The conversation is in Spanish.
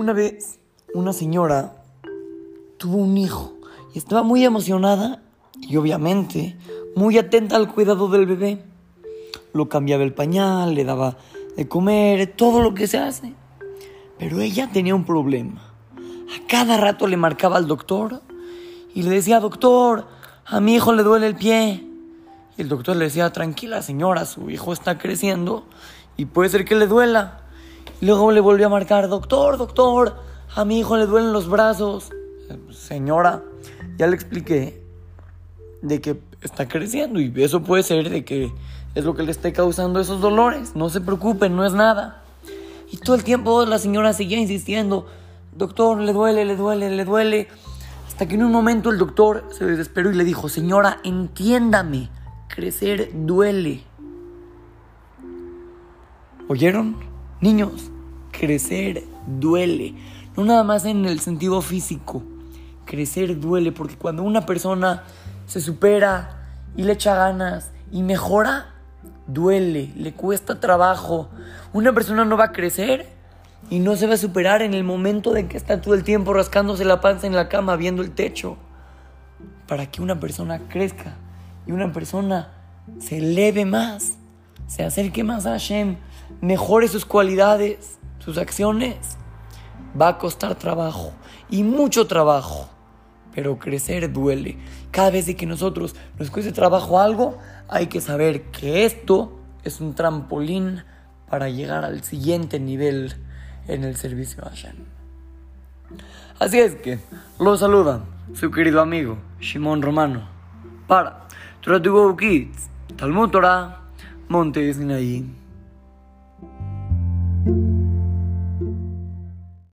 Una vez, una señora tuvo un hijo y estaba muy emocionada y obviamente muy atenta al cuidado del bebé. Lo cambiaba el pañal, le daba de comer, todo lo que se hace. Pero ella tenía un problema. A cada rato le marcaba al doctor y le decía, doctor, a mi hijo le duele el pie. Y el doctor le decía, tranquila señora, su hijo está creciendo y puede ser que le duela. Luego le volvió a marcar, doctor, doctor, a mi hijo le duelen los brazos. Señora, ya le expliqué de que está creciendo y eso puede ser de que es lo que le esté causando esos dolores. No se preocupen, no es nada. Y todo el tiempo la señora seguía insistiendo, doctor, le duele, le duele, le duele. Hasta que en un momento el doctor se desesperó y le dijo, señora, entiéndame, crecer duele. ¿Oyeron? Niños, crecer duele. No nada más en el sentido físico. Crecer duele porque cuando una persona se supera y le echa ganas y mejora, duele, le cuesta trabajo. Una persona no va a crecer y no se va a superar en el momento de que está todo el tiempo rascándose la panza en la cama viendo el techo. Para que una persona crezca y una persona se eleve más, se acerque más a Hashem, mejore sus cualidades, sus acciones, va a costar trabajo y mucho trabajo. Pero crecer duele. Cada vez que nosotros nos cueste trabajo algo, hay que saber que esto es un trampolín para llegar al siguiente nivel en el servicio a. Así es que lo saluda su querido amigo Shimon Romano para Try to Go Kids, Talmud Torah, Monte Sinaí. thank you